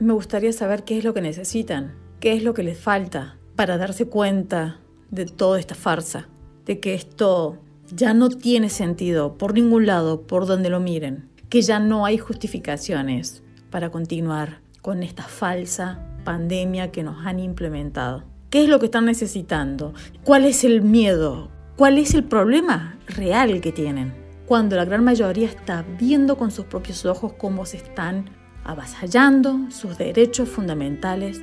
me gustaría saber qué es lo que necesitan, qué es lo que les falta para darse cuenta de toda esta farsa, de que esto ya no tiene sentido por ningún lado, por donde lo miren, que ya no hay justificaciones para continuar con esta falsa pandemia que nos han implementado. ¿Qué es lo que están necesitando? ¿Cuál es el miedo? ¿Cuál es el problema real que tienen? Cuando la gran mayoría está viendo con sus propios ojos cómo se están avasallando sus derechos fundamentales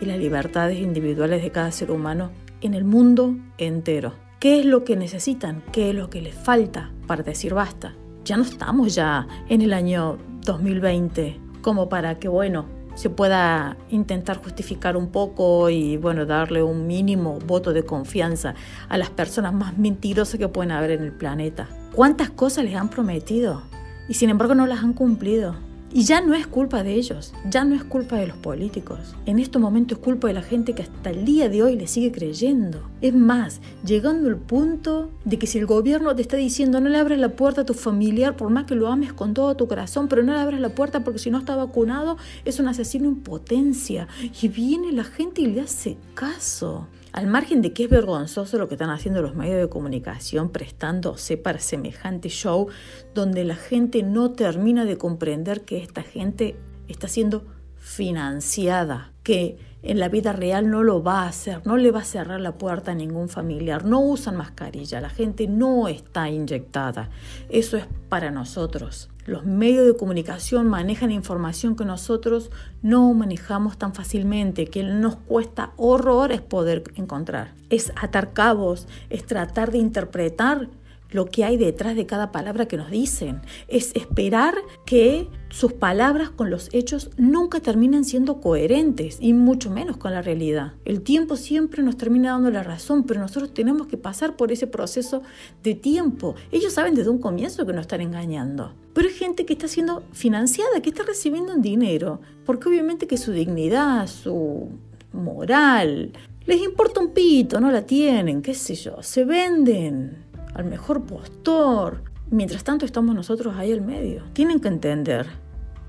y las libertades individuales de cada ser humano en el mundo entero. ¿Qué es lo que necesitan? ¿Qué es lo que les falta para decir basta? Ya no estamos ya en el año 2020 como para que, bueno, se pueda intentar justificar un poco y bueno, darle un mínimo voto de confianza a las personas más mentirosas que pueden haber en el planeta. ¿Cuántas cosas les han prometido? Y sin embargo no las han cumplido. Y ya no es culpa de ellos, ya no es culpa de los políticos. En este momento es culpa de la gente que hasta el día de hoy le sigue creyendo. Es más, llegando al punto de que si el gobierno te está diciendo no le abres la puerta a tu familiar por más que lo ames con todo tu corazón, pero no le abres la puerta porque si no está vacunado es un asesino en potencia. Y viene la gente y le hace caso. Al margen de que es vergonzoso lo que están haciendo los medios de comunicación prestándose para semejante show, donde la gente no termina de comprender que esta gente está siendo financiada, que en la vida real no lo va a hacer, no le va a cerrar la puerta a ningún familiar, no usan mascarilla, la gente no está inyectada. Eso es para nosotros. Los medios de comunicación manejan información que nosotros no manejamos tan fácilmente, que nos cuesta horrores poder encontrar. Es atar cabos, es tratar de interpretar lo que hay detrás de cada palabra que nos dicen. Es esperar que sus palabras con los hechos nunca terminen siendo coherentes y mucho menos con la realidad. El tiempo siempre nos termina dando la razón, pero nosotros tenemos que pasar por ese proceso de tiempo. Ellos saben desde un comienzo que nos están engañando. Pero hay gente que está siendo financiada, que está recibiendo un dinero, porque obviamente que su dignidad, su moral, les importa un pito, no la tienen, qué sé yo, se venden al mejor postor. Mientras tanto estamos nosotros ahí al medio. Tienen que entender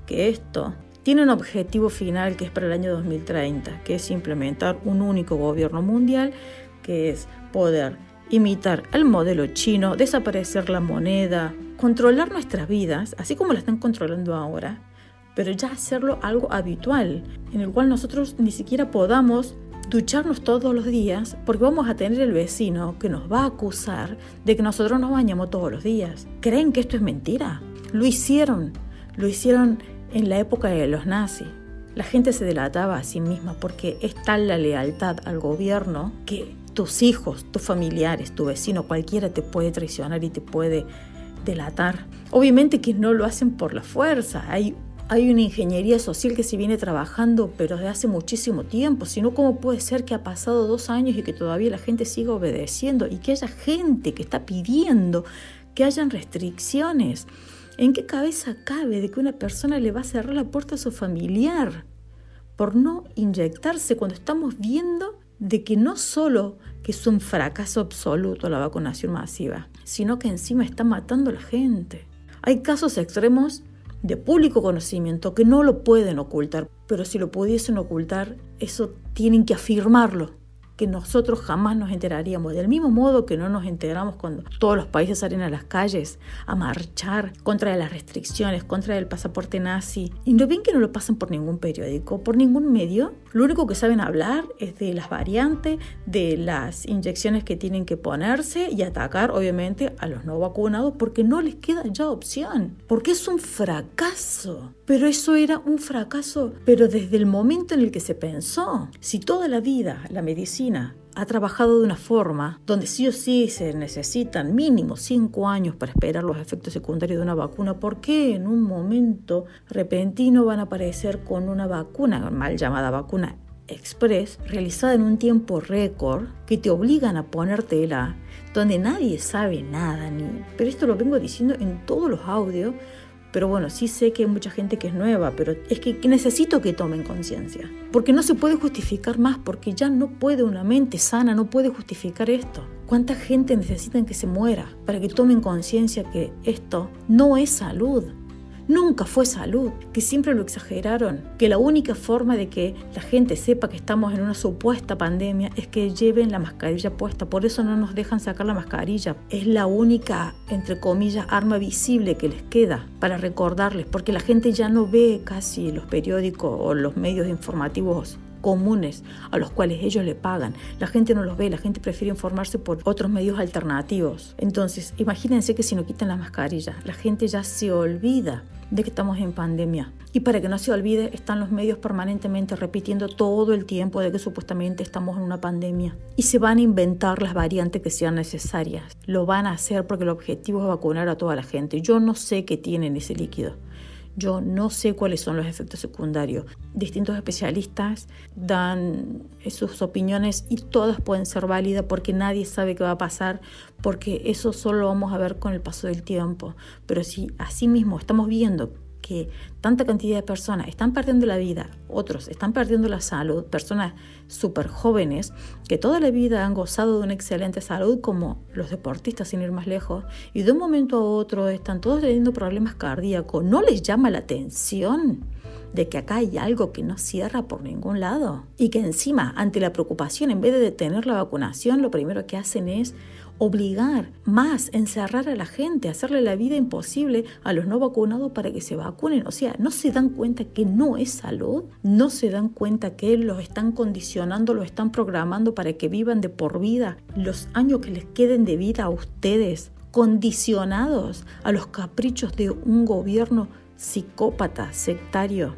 que esto tiene un objetivo final que es para el año 2030, que es implementar un único gobierno mundial, que es poder imitar el modelo chino, desaparecer la moneda, controlar nuestras vidas, así como la están controlando ahora, pero ya hacerlo algo habitual, en el cual nosotros ni siquiera podamos ducharnos todos los días porque vamos a tener el vecino que nos va a acusar de que nosotros nos bañamos todos los días. ¿Creen que esto es mentira? Lo hicieron, lo hicieron en la época de los nazis. La gente se delataba a sí misma porque es tal la lealtad al gobierno que tus hijos, tus familiares, tu vecino, cualquiera te puede traicionar y te puede delatar. Obviamente que no lo hacen por la fuerza, hay hay una ingeniería social que se viene trabajando, pero desde hace muchísimo tiempo. Si no, ¿cómo puede ser que ha pasado dos años y que todavía la gente siga obedeciendo y que haya gente que está pidiendo que hayan restricciones? ¿En qué cabeza cabe de que una persona le va a cerrar la puerta a su familiar por no inyectarse cuando estamos viendo de que no solo que es un fracaso absoluto la vacunación masiva, sino que encima está matando a la gente? Hay casos extremos de público conocimiento que no lo pueden ocultar, pero si lo pudiesen ocultar, eso tienen que afirmarlo que nosotros jamás nos enteraríamos. Del mismo modo que no nos enteramos cuando todos los países salen a las calles a marchar contra las restricciones, contra el pasaporte nazi. Y no ven que no lo pasan por ningún periódico, por ningún medio. Lo único que saben hablar es de las variantes, de las inyecciones que tienen que ponerse y atacar obviamente a los no vacunados porque no les queda ya opción. Porque es un fracaso. Pero eso era un fracaso, pero desde el momento en el que se pensó. Si toda la vida la medicina ha trabajado de una forma donde sí o sí se necesitan mínimo cinco años para esperar los efectos secundarios de una vacuna, ¿por qué en un momento repentino van a aparecer con una vacuna, mal llamada vacuna express, realizada en un tiempo récord, que te obligan a ponértela, donde nadie sabe nada, ni... pero esto lo vengo diciendo en todos los audios, pero bueno, sí sé que hay mucha gente que es nueva, pero es que necesito que tomen conciencia. Porque no se puede justificar más, porque ya no puede una mente sana, no puede justificar esto. ¿Cuánta gente necesita que se muera para que tomen conciencia que esto no es salud? Nunca fue salud, que siempre lo exageraron, que la única forma de que la gente sepa que estamos en una supuesta pandemia es que lleven la mascarilla puesta, por eso no nos dejan sacar la mascarilla, es la única, entre comillas, arma visible que les queda para recordarles, porque la gente ya no ve casi los periódicos o los medios informativos comunes a los cuales ellos le pagan. La gente no los ve, la gente prefiere informarse por otros medios alternativos. Entonces, imagínense que si no quitan la mascarilla, la gente ya se olvida de que estamos en pandemia. Y para que no se olvide, están los medios permanentemente repitiendo todo el tiempo de que supuestamente estamos en una pandemia. Y se van a inventar las variantes que sean necesarias. Lo van a hacer porque el objetivo es vacunar a toda la gente. Yo no sé qué tienen ese líquido. Yo no sé cuáles son los efectos secundarios. Distintos especialistas dan sus opiniones y todas pueden ser válidas porque nadie sabe qué va a pasar, porque eso solo lo vamos a ver con el paso del tiempo. Pero si así mismo estamos viendo tanta cantidad de personas están perdiendo la vida, otros están perdiendo la salud, personas súper jóvenes que toda la vida han gozado de una excelente salud, como los deportistas sin ir más lejos, y de un momento a otro están todos teniendo problemas cardíacos, ¿no les llama la atención? de que acá hay algo que no cierra por ningún lado y que encima ante la preocupación en vez de detener la vacunación lo primero que hacen es obligar más, encerrar a la gente, hacerle la vida imposible a los no vacunados para que se vacunen. O sea, no se dan cuenta que no es salud, no se dan cuenta que los están condicionando, los están programando para que vivan de por vida los años que les queden de vida a ustedes, condicionados a los caprichos de un gobierno psicópata, sectario,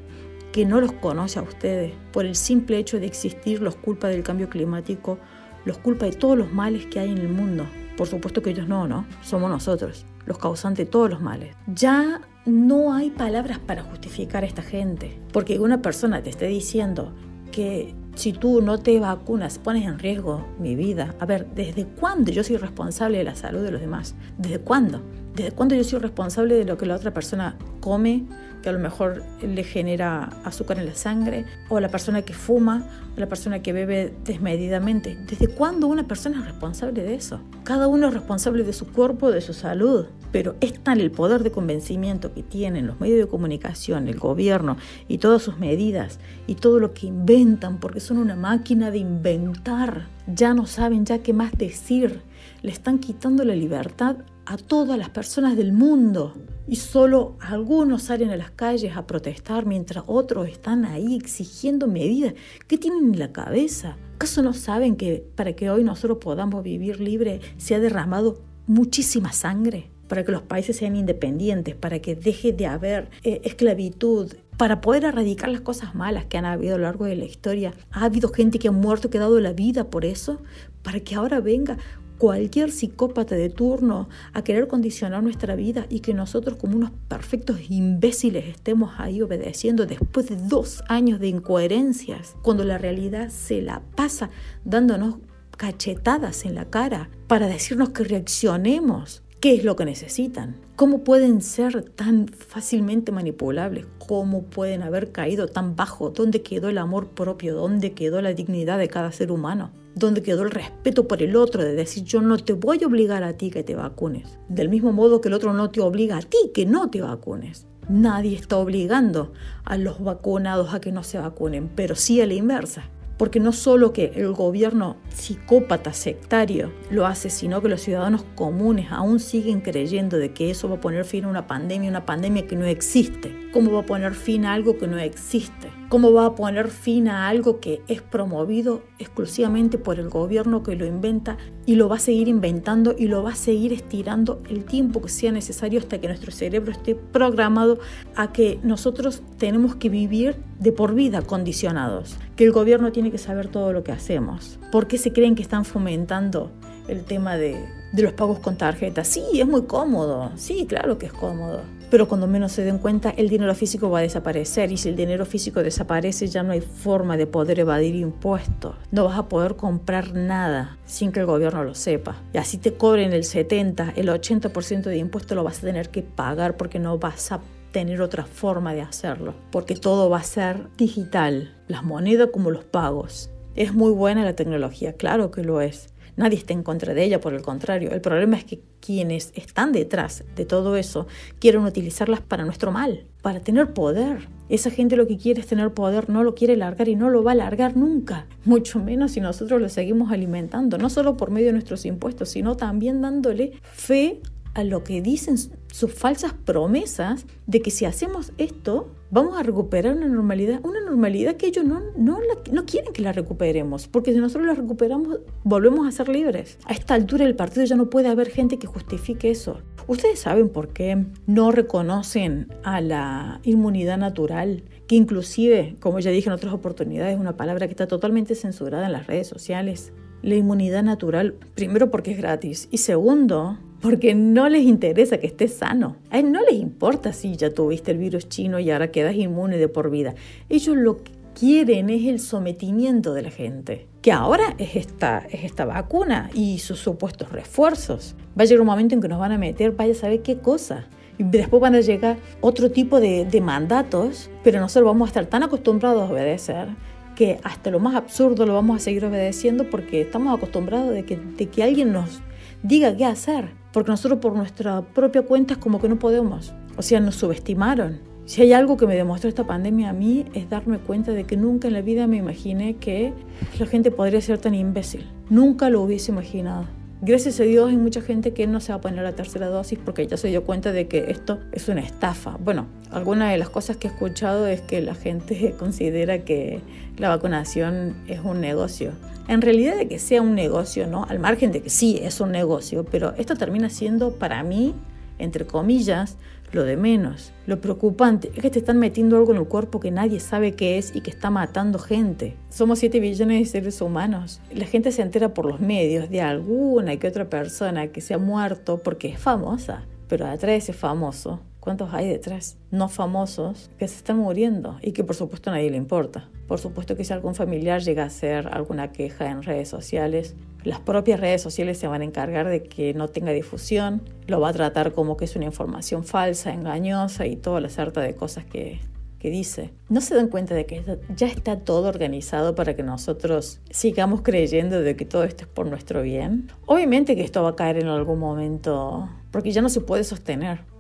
que no los conoce a ustedes. Por el simple hecho de existir los culpa del cambio climático, los culpa de todos los males que hay en el mundo. Por supuesto que ellos no, ¿no? Somos nosotros, los causantes de todos los males. Ya no hay palabras para justificar a esta gente. Porque una persona te esté diciendo que si tú no te vacunas pones en riesgo mi vida. A ver, ¿desde cuándo yo soy responsable de la salud de los demás? ¿Desde cuándo? ¿Desde cuándo yo soy responsable de lo que la otra persona come, que a lo mejor le genera azúcar en la sangre, o la persona que fuma, o la persona que bebe desmedidamente. ¿Desde cuándo una persona es responsable de eso? Cada uno es responsable de su cuerpo, de su salud, pero es tal el poder de convencimiento que tienen los medios de comunicación, el gobierno y todas sus medidas y todo lo que inventan, porque son una máquina de inventar. Ya no saben ya qué más decir. Le están quitando la libertad a todas las personas del mundo y solo algunos salen a las calles a protestar mientras otros están ahí exigiendo medidas. ¿Qué tienen en la cabeza? ¿Acaso no saben que para que hoy nosotros podamos vivir libre se ha derramado muchísima sangre? Para que los países sean independientes, para que deje de haber eh, esclavitud, para poder erradicar las cosas malas que han habido a lo largo de la historia. Ha habido gente que ha muerto, que ha dado la vida por eso, para que ahora venga cualquier psicópata de turno a querer condicionar nuestra vida y que nosotros como unos perfectos imbéciles estemos ahí obedeciendo después de dos años de incoherencias, cuando la realidad se la pasa dándonos cachetadas en la cara para decirnos que reaccionemos. ¿Qué es lo que necesitan? ¿Cómo pueden ser tan fácilmente manipulables? ¿Cómo pueden haber caído tan bajo? ¿Dónde quedó el amor propio? ¿Dónde quedó la dignidad de cada ser humano? Donde quedó el respeto por el otro, de decir yo no te voy a obligar a ti que te vacunes, del mismo modo que el otro no te obliga a ti que no te vacunes. Nadie está obligando a los vacunados a que no se vacunen, pero sí a la inversa. Porque no solo que el gobierno psicópata, sectario, lo hace, sino que los ciudadanos comunes aún siguen creyendo de que eso va a poner fin a una pandemia, una pandemia que no existe. ¿Cómo va a poner fin a algo que no existe? ¿Cómo va a poner fin a algo que es promovido exclusivamente por el gobierno que lo inventa y lo va a seguir inventando y lo va a seguir estirando el tiempo que sea necesario hasta que nuestro cerebro esté programado a que nosotros tenemos que vivir de por vida condicionados, que el gobierno tiene que saber todo lo que hacemos? ¿Por qué se creen que están fomentando el tema de, de los pagos con tarjeta? Sí, es muy cómodo, sí, claro que es cómodo pero cuando menos se den cuenta el dinero físico va a desaparecer y si el dinero físico desaparece ya no hay forma de poder evadir impuestos. No vas a poder comprar nada sin que el gobierno lo sepa. Y así te cobren el 70, el 80% de impuesto lo vas a tener que pagar porque no vas a tener otra forma de hacerlo, porque todo va a ser digital, las monedas como los pagos. Es muy buena la tecnología, claro que lo es. Nadie está en contra de ella, por el contrario. El problema es que quienes están detrás de todo eso quieren utilizarlas para nuestro mal, para tener poder. Esa gente lo que quiere es tener poder, no lo quiere largar y no lo va a largar nunca, mucho menos si nosotros lo seguimos alimentando, no solo por medio de nuestros impuestos, sino también dándole fe a lo que dicen sus falsas promesas de que si hacemos esto vamos a recuperar una normalidad, una normalidad que ellos no, no, no quieren que la recuperemos, porque si nosotros la recuperamos volvemos a ser libres. A esta altura del partido ya no puede haber gente que justifique eso. ¿Ustedes saben por qué no reconocen a la inmunidad natural? Que inclusive, como ya dije en otras oportunidades, es una palabra que está totalmente censurada en las redes sociales. La inmunidad natural, primero porque es gratis y segundo porque no les interesa que estés sano. A ellos no les importa si ya tuviste el virus chino y ahora quedas inmune de por vida. Ellos lo que quieren es el sometimiento de la gente, que ahora es esta, es esta vacuna y sus supuestos refuerzos. Va a llegar un momento en que nos van a meter, vaya a saber qué cosa. Y después van a llegar otro tipo de, mandatos, pero nosotros vamos a estar tan acostumbrados a obedecer que hasta lo más absurdo lo vamos a seguir obedeciendo porque estamos acostumbrados de que, de que alguien nos diga qué hacer porque nosotros por nuestra propia cuenta como que no podemos. O sea, nos subestimaron. Si hay algo que me demostró esta pandemia a mí es darme cuenta de que nunca en la vida me imaginé que la gente podría ser tan imbécil. Nunca lo hubiese imaginado. Gracias a Dios hay mucha gente que no se va a poner la tercera dosis porque ya se dio cuenta de que esto es una estafa. Bueno, alguna de las cosas que he escuchado es que la gente considera que la vacunación es un negocio en realidad de que sea un negocio, ¿no? Al margen de que sí es un negocio, pero esto termina siendo para mí, entre comillas, lo de menos. Lo preocupante es que te están metiendo algo en el cuerpo que nadie sabe qué es y que está matando gente. Somos 7 billones de seres humanos. La gente se entera por los medios de alguna que otra persona que se ha muerto porque es famosa, pero atrás de ese famoso ¿Cuántos hay detrás? No famosos que se están muriendo y que por supuesto a nadie le importa. Por supuesto que si algún familiar llega a hacer alguna queja en redes sociales, las propias redes sociales se van a encargar de que no tenga difusión, lo va a tratar como que es una información falsa, engañosa y toda la sarta de cosas que, que dice. ¿No se dan cuenta de que ya está todo organizado para que nosotros sigamos creyendo de que todo esto es por nuestro bien? Obviamente que esto va a caer en algún momento porque ya no se puede sostener.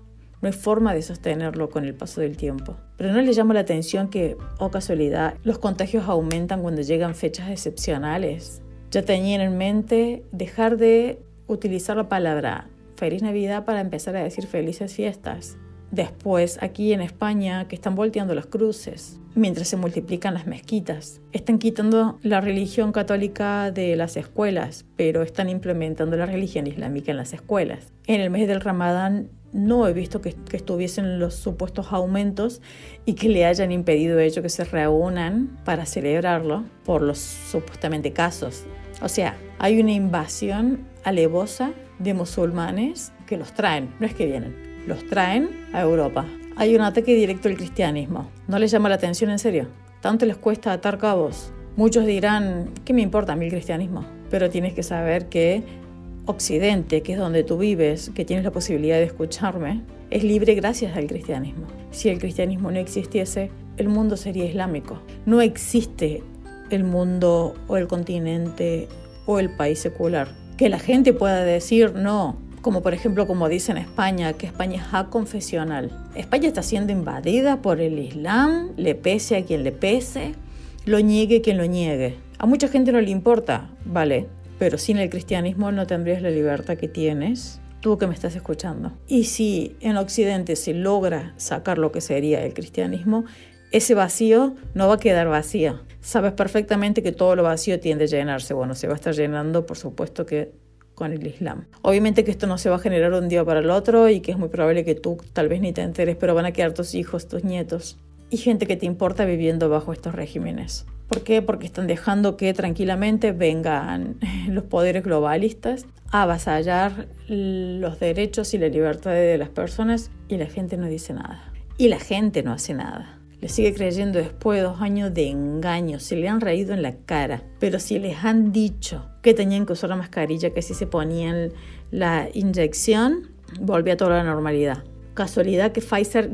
No hay forma de sostenerlo con el paso del tiempo. Pero no le llama la atención que, oh casualidad, los contagios aumentan cuando llegan fechas excepcionales. Ya tenían en mente dejar de utilizar la palabra feliz Navidad para empezar a decir felices fiestas. Después, aquí en España, que están volteando las cruces, mientras se multiplican las mezquitas. Están quitando la religión católica de las escuelas, pero están implementando la religión islámica en las escuelas. En el mes del Ramadán no he visto que, estuviesen los supuestos aumentos y que le hayan impedido ello que se reúnan para celebrarlo por los supuestamente casos. O sea, hay una invasión alevosa de musulmanes que los traen, no es que vienen, los traen a Europa. Hay un ataque directo al cristianismo. ¿No les llama la atención en serio? ¿Tanto les cuesta atar cabos? Muchos dirán, ¿qué me importa a mí el cristianismo? Pero tienes que saber que Occidente, que es donde tú vives, que tienes la posibilidad de escucharme, es libre gracias al cristianismo. Si el cristianismo no existiese, el mundo sería islámico. No existe el mundo o el continente o el país secular. Que la gente pueda decir no, como por ejemplo como dice en España, que España es aconfesional. España está siendo invadida por el Islam, le pese a quien le pese, lo niegue quien lo niegue. A mucha gente no le importa, vale, pero sin el cristianismo no tendrías la libertad que tienes tú que me estás escuchando. Y si en Occidente se logra sacar lo que sería el cristianismo, ese vacío no va a quedar vacío. Sabes perfectamente que todo lo vacío tiende a llenarse. Bueno, se va a estar llenando, por supuesto que con el Islam. Obviamente que esto no se va a generar un día para el otro y que es muy probable que tú tal vez ni te enteres, pero van a quedar tus hijos, tus nietos y gente que te importa viviendo bajo estos regímenes. ¿Por qué? Porque están dejando que tranquilamente vengan los poderes globalistas a avasallar los derechos y la libertad de las personas y la gente no dice nada. Y la gente no hace nada. Le sigue creyendo después de dos años de engaño, se le han reído en la cara, pero si les han dicho que tenían que usar la mascarilla, que si se ponían la inyección, volvía a toda la normalidad. Casualidad que Pfizer,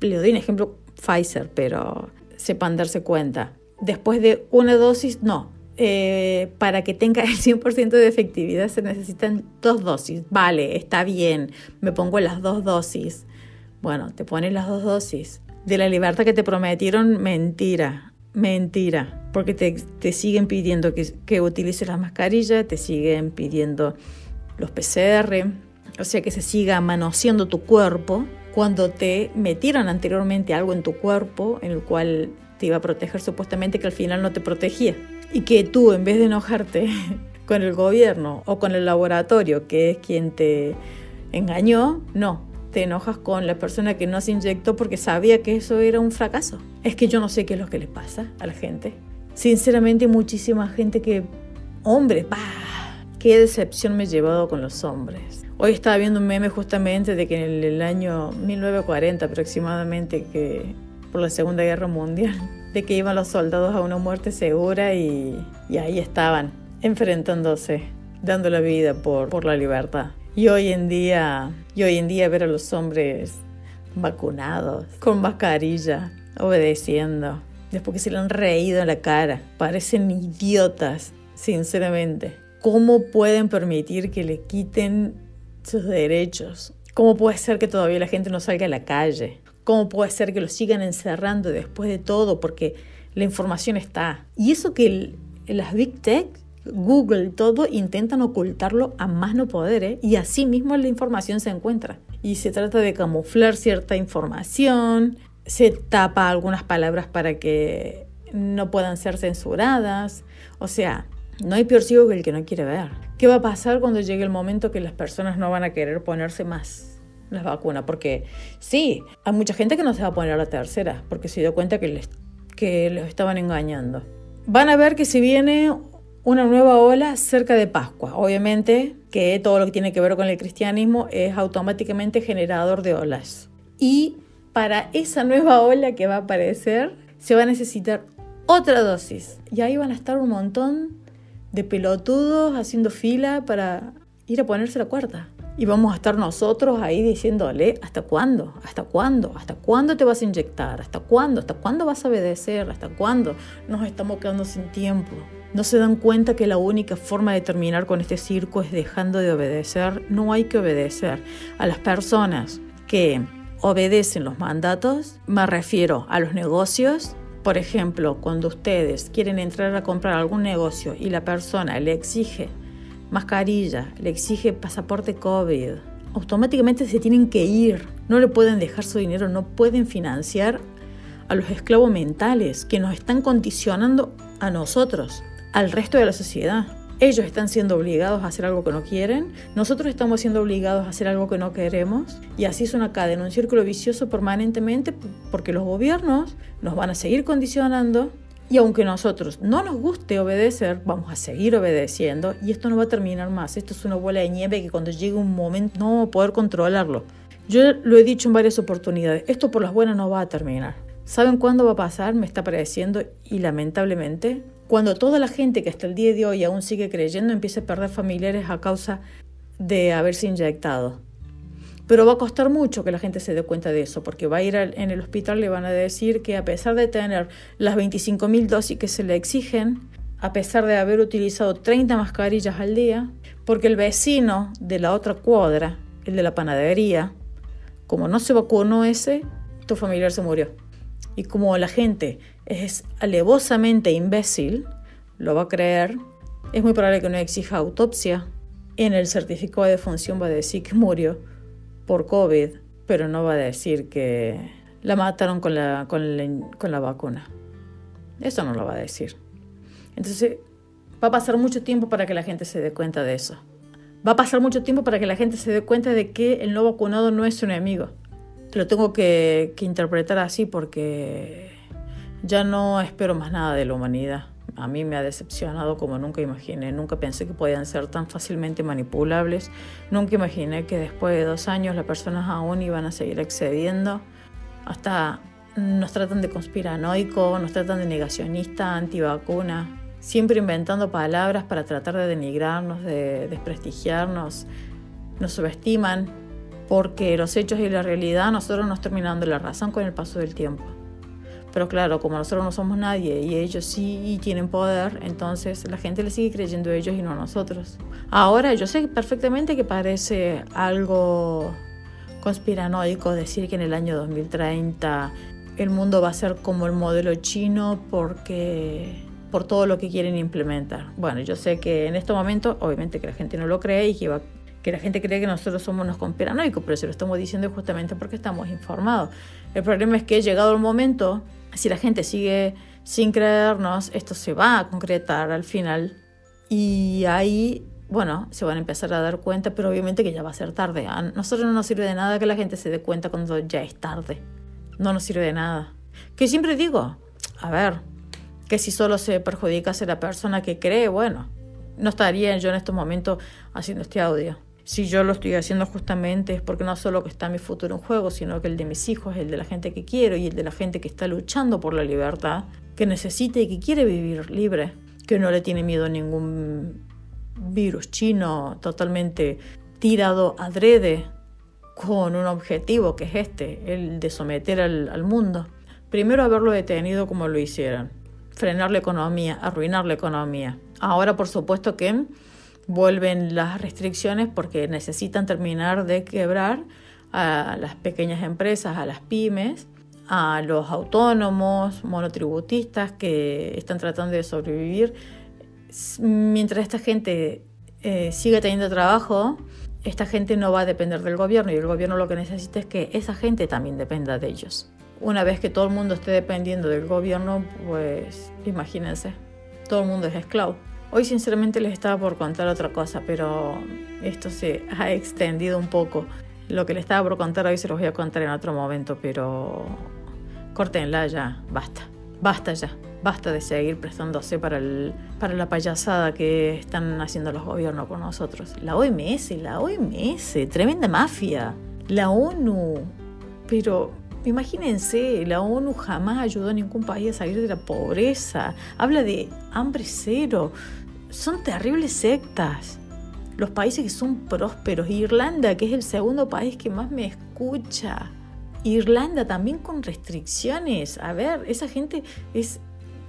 le doy un ejemplo Pfizer, pero sepan darse cuenta. Después de una dosis, no, eh, para que tenga el 100% de efectividad se necesitan dos dosis. Vale, está bien, me pongo las dos dosis. Bueno, te pones las dos dosis. De la libertad que te prometieron, mentira, mentira. Porque te, siguen pidiendo que, que utilices las mascarillas, te siguen pidiendo los PCR, o sea que se siga manoseando tu cuerpo cuando te metieron anteriormente algo en tu cuerpo en el cual te iba a proteger supuestamente que al final no te protegía. Y que tú en vez de enojarte con el gobierno o con el laboratorio, que es quien te engañó, no, te enojas con la persona que no se inyectó porque sabía que eso era un fracaso. Es que yo no sé qué es lo que le pasa a la gente. Sinceramente, muchísima gente que, hombres, bah, qué decepción me he llevado con los hombres. Hoy estaba viendo un meme justamente de que en el año 1940 aproximadamente, que por la Segunda Guerra Mundial, de que iban los soldados a una muerte segura y, ahí estaban, enfrentándose, dando la vida por, la libertad. Y hoy en día, y hoy en día ver a los hombres vacunados, con mascarilla, obedeciendo, después que se le han reído en la cara, parecen idiotas, sinceramente. ¿Cómo pueden permitir que le quiten sus derechos. ¿Cómo puede ser que todavía la gente no salga a la calle? ¿Cómo puede ser que lo sigan encerrando después de todo? Porque la información está. Y eso que las Big Tech, Google, todo intentan ocultarlo a más no poder, ¿eh? y así mismo la información se encuentra. Y se trata de camuflar cierta información, se tapa algunas palabras para que no puedan ser censuradas. O sea, no hay peor ciego que el que no quiere ver. ¿Qué va a pasar cuando llegue el momento que las personas no van a querer ponerse más las vacunas? Porque sí, hay mucha gente que no se va a poner la tercera porque se dio cuenta que les, que les estaban engañando. Van a ver que si viene una nueva ola cerca de Pascua. Obviamente que todo lo que tiene que ver con el cristianismo es automáticamente generador de olas. Y para esa nueva ola que va a aparecer se va a necesitar otra dosis. Y ahí van a estar un montón de pelotudos haciendo fila para ir a ponerse la cuarta. Y vamos a estar nosotros ahí diciéndole, ¿hasta cuándo? ¿Hasta cuándo? ¿Hasta cuándo te vas a inyectar? ¿Hasta cuándo? ¿Hasta cuándo vas a obedecer? ¿Hasta cuándo? Nos estamos quedando sin tiempo. ¿No se dan cuenta que la única forma de terminar con este circo es dejando de obedecer? No hay que obedecer. A las personas que obedecen los mandatos, me refiero a los negocios, por ejemplo, cuando ustedes quieren entrar a comprar algún negocio y la persona le exige mascarilla, le exige pasaporte COVID, automáticamente se tienen que ir. No le pueden dejar su dinero, no pueden financiar a los esclavos mentales que nos están condicionando a nosotros, al resto de la sociedad. Ellos están siendo obligados a hacer algo que no quieren, nosotros estamos siendo obligados a hacer algo que no queremos y así es una cadena, un círculo vicioso permanentemente porque los gobiernos nos van a seguir condicionando y aunque nosotros no nos guste obedecer, vamos a seguir obedeciendo y esto no va a terminar más. Esto es una bola de nieve que cuando llegue un momento no vamos a poder controlarlo. Yo lo he dicho en varias oportunidades, esto por las buenas no va a terminar. ¿Saben cuándo va a pasar? Me está pareciendo y lamentablemente cuando toda la gente que hasta el día de hoy aún sigue creyendo empieza a perder familiares a causa de haberse inyectado. Pero va a costar mucho que la gente se dé cuenta de eso, porque va a ir en el hospital le van a decir que a pesar de tener las 25.000 dosis que se le exigen, a pesar de haber utilizado 30 mascarillas al día, porque el vecino de la otra cuadra, el de la panadería, como no se vacunó ese, tu familiar se murió. Y como la gente es alevosamente imbécil, lo va a creer, es muy probable que no exija autopsia. En el certificado de defunción va a decir que murió por COVID, pero no va a decir que la mataron con la, con la, vacuna. Eso no lo va a decir. Entonces, va a pasar mucho tiempo para que la gente se dé cuenta de eso. Va a pasar mucho tiempo para que la gente se dé cuenta de que el no vacunado no es un enemigo. Lo tengo que interpretar así porque ya no espero más nada de la humanidad. A mí me ha decepcionado como nunca imaginé. Nunca pensé que podían ser tan fácilmente manipulables. Nunca imaginé que después de dos años las personas aún iban a seguir accediendo. Hasta nos tratan de conspiranoico, nos tratan de negacionista, antivacuna. Siempre inventando palabras para tratar de denigrarnos, de desprestigiarnos. Nos subestiman porque los hechos y la realidad nosotros nos terminando la razón con el paso del tiempo Pero claro, como nosotros no somos nadie y ellos sí tienen poder, entonces la gente le sigue creyendo a ellos y no a nosotros. Ahora yo sé perfectamente que parece algo conspiranoico decir que en el año 2030 el mundo va a ser como el modelo chino porque por todo lo que quieren implementar. Bueno, yo sé que en este momento, obviamente que la gente no lo cree y que, va, que la gente cree que nosotros somos unos conspiranoicos, pero se lo estamos diciendo justamente porque estamos informados. El problema es que llegado el momento, si la gente sigue sin creernos, esto se va a concretar al final y ahí bueno, se van a empezar a dar cuenta, pero obviamente que ya va a ser tarde. A nosotros no nos sirve de nada que la gente se dé cuenta cuando ya es tarde. No nos sirve de nada. Que siempre digo, a ver, que si solo se perjudica a la persona que cree, bueno, no estaría yo en este momento haciendo este audio. Si yo lo estoy haciendo justamente es porque no solo que está mi futuro en juego, sino que el de mis hijos, el de la gente que quiero y el de la gente que está luchando por la libertad, que necesita y que quiere vivir libre, que no le tiene miedo a ningún virus chino totalmente tirado adrede con un objetivo que es este, el de someter al, mundo. Primero haberlo detenido como lo hicieron, frenar la economía, arruinar la economía. Ahora por supuesto que vuelven las restricciones porque necesitan terminar de quebrar a las pequeñas empresas, a las pymes, a los autónomos, monotributistas que están tratando de sobrevivir mientras esta gente eh, siga teniendo trabajo, esta gente no va a depender del gobierno y el gobierno lo que necesita es que esa gente también dependa de ellos. Una vez que todo el mundo esté dependiendo del gobierno, pues imagínense, todo el mundo es esclavo. Hoy sinceramente les estaba por contar otra cosa, pero esto se ha extendido un poco. Lo que les estaba por contar hoy se los voy a contar en otro momento, pero córtenla ya, basta, basta ya. Basta de seguir prestándose para, el, para la payasada que están haciendo los gobiernos con nosotros. La OMS, la OMS, tremenda mafia. La ONU. Pero imagínense, la ONU jamás ayudó a ningún país a salir de la pobreza. Habla de hambre cero. Son terribles sectas. Los países que son prósperos. Irlanda, que es el segundo país que más me escucha. Irlanda también con restricciones. A ver, esa gente es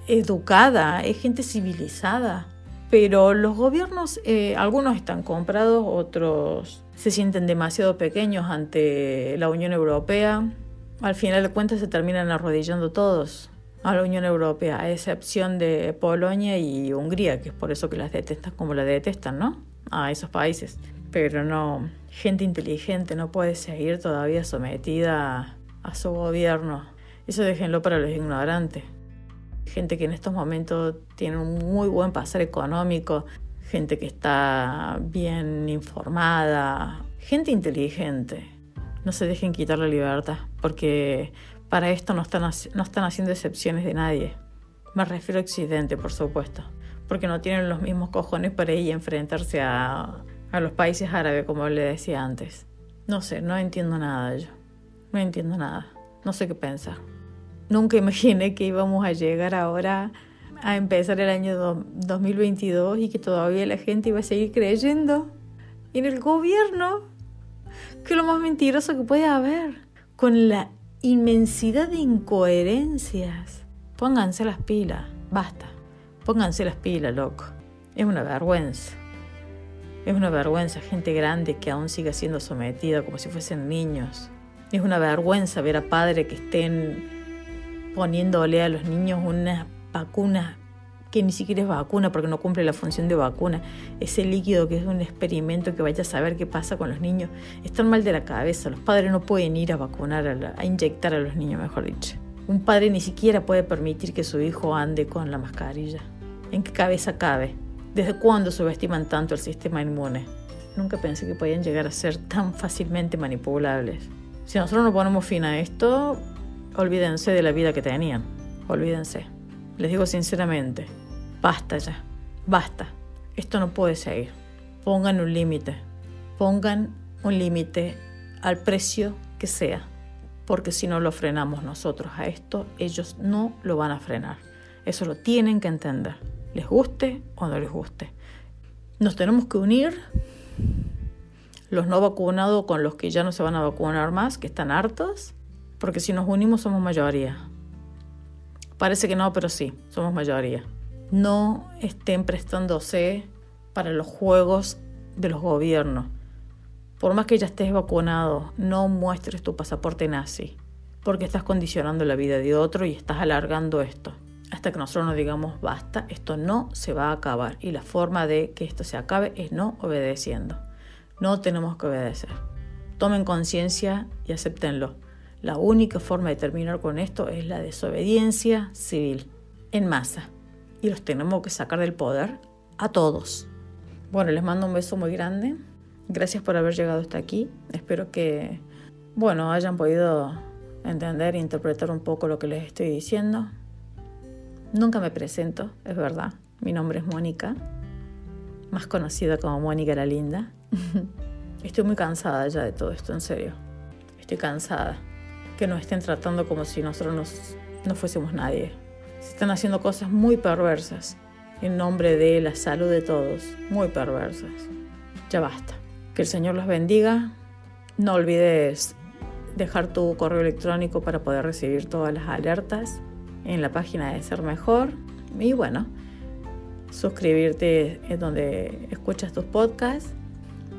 educada, es gente civilizada. Pero los gobiernos, eh, algunos están comprados, otros se sienten demasiado pequeños ante la Unión Europea. Al final de cuentas se terminan arrodillando todos a la Unión Europea, a excepción de Polonia y Hungría, que es por eso que las detestan como la detestan, ¿no? A esos países. Pero no, gente inteligente no puede seguir todavía sometida a su gobierno. Eso déjenlo para los ignorantes gente que en estos momentos tiene un muy buen pasar económico, gente que está bien informada, gente inteligente. No se dejen quitar la libertad, porque para esto no están, no están haciendo excepciones de nadie. Me refiero a Occidente, por supuesto, porque no tienen los mismos cojones para ir a enfrentarse a, a los países árabes, como le decía antes. No sé, no entiendo nada yo. No entiendo nada. No sé qué pensar. Nunca imaginé que íbamos a llegar ahora a empezar el año 2022 y que todavía la gente iba a seguir creyendo en el gobierno, que es lo más mentiroso que puede haber, con la inmensidad de incoherencias. Pónganse las pilas, basta, pónganse las pilas, loco. Es una vergüenza. Es una vergüenza gente grande que aún siga siendo sometida como si fuesen niños. Es una vergüenza ver a padres que estén poniéndole a los niños una vacuna que ni siquiera es vacuna porque no cumple la función de vacuna. Ese líquido que es un experimento que vaya a saber qué pasa con los niños. Están mal de la cabeza. Los padres no pueden ir a vacunar, a, inyectar a los niños, mejor dicho. Un padre ni siquiera puede permitir que su hijo ande con la mascarilla. ¿En qué cabeza cabe? ¿Desde cuándo subestiman tanto el sistema inmune? Nunca pensé que podían llegar a ser tan fácilmente manipulables. Si nosotros no ponemos fin a esto, olvídense de la vida que tenían. Olvídense. Les digo sinceramente, basta ya, basta. Esto no puede seguir. Pongan un límite. Pongan un límite al precio que sea. Porque si no lo frenamos nosotros a esto, ellos no lo van a frenar. Eso lo tienen que entender. Les guste o no les guste. Nos tenemos que unir los no vacunados con los que ya no se van a vacunar más, que están hartos, porque si nos unimos somos mayoría. Parece que no, pero sí, somos mayoría. No estén prestándose para los juegos de los gobiernos. Por más que ya estés vacunado, no muestres tu pasaporte nazi, porque estás condicionando la vida de otro y estás alargando esto. Hasta que nosotros nos digamos basta, esto no se va a acabar. Y la forma de que esto se acabe es no obedeciendo. No tenemos que obedecer. Tomen conciencia y acéptenlo. La única forma de terminar con esto es la desobediencia civil, en masa. Y los tenemos que sacar del poder a todos. Bueno, les mando un beso muy grande. Gracias por haber llegado hasta aquí. Espero que, bueno, hayan podido entender e interpretar un poco lo que les estoy diciendo. Nunca me presento, es verdad. Mi nombre es Mónica, más conocida como Mónica la Linda. Estoy muy cansada ya de todo esto, en serio. Estoy cansada. Que nos estén tratando como si nosotros no fuésemos nadie. Se están haciendo cosas muy perversas en nombre de la salud de todos, muy perversas. Ya basta. Que el Señor los bendiga. No olvides dejar tu correo electrónico para poder recibir todas las alertas en la página de Ser Mejor. Y bueno, suscribirte en donde escuchas tus podcasts.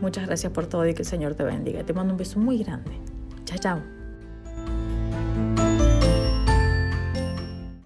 Muchas gracias por todo y que el Señor te bendiga. Te mando un beso muy grande. Chao, chao.